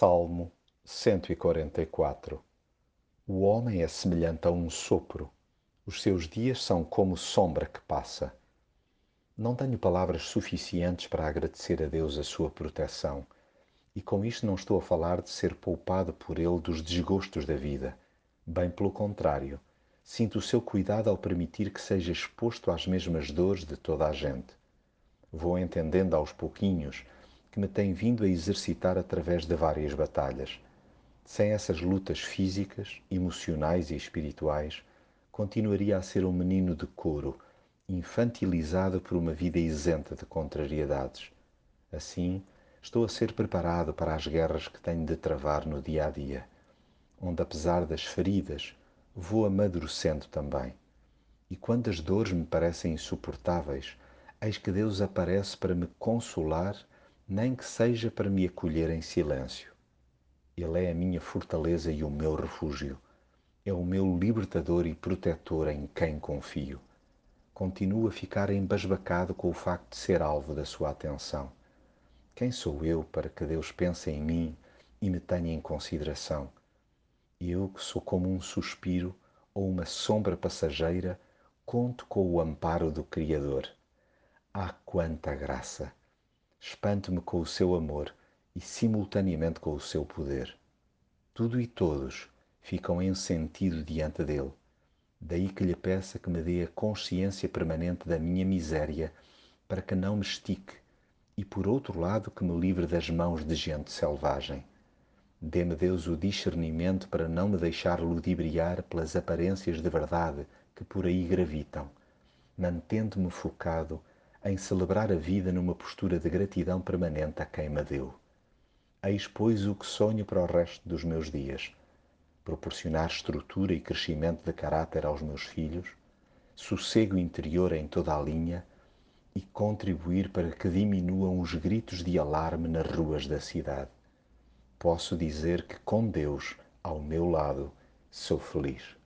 Salmo 144 O homem é semelhante a um sopro, os seus dias são como sombra que passa. Não tenho palavras suficientes para agradecer a Deus a sua proteção, e com isto não estou a falar de ser poupado por Ele dos desgostos da vida. Bem pelo contrário, sinto o seu cuidado ao permitir que seja exposto às mesmas dores de toda a gente. Vou entendendo aos pouquinhos que me tem vindo a exercitar através de várias batalhas. Sem essas lutas físicas, emocionais e espirituais, continuaria a ser um menino de couro, infantilizado por uma vida isenta de contrariedades. Assim, estou a ser preparado para as guerras que tenho de travar no dia a dia, onde, apesar das feridas, vou amadurecendo também. E quando as dores me parecem insuportáveis, eis que Deus aparece para me consolar nem que seja para me acolher em silêncio. Ele é a minha fortaleza e o meu refúgio. É o meu libertador e protetor em quem confio. Continuo a ficar embasbacado com o facto de ser alvo da sua atenção. Quem sou eu para que Deus pense em mim e me tenha em consideração? Eu, que sou como um suspiro ou uma sombra passageira, conto com o amparo do Criador. Ah, quanta graça! Espanto-me com o seu amor e simultaneamente com o seu poder. Tudo e todos ficam em sentido diante dele. Daí que lhe peça que me dê a consciência permanente da minha miséria para que não me estique e, por outro lado, que me livre das mãos de gente selvagem. Dê-me Deus o discernimento para não me deixar ludibriar pelas aparências de verdade que por aí gravitam, mantendo-me focado em celebrar a vida numa postura de gratidão permanente a quem me deu. Eis, pois, o que sonho para o resto dos meus dias: proporcionar estrutura e crescimento de caráter aos meus filhos, sossego interior em toda a linha e contribuir para que diminuam os gritos de alarme nas ruas da cidade. Posso dizer que com Deus ao meu lado sou feliz.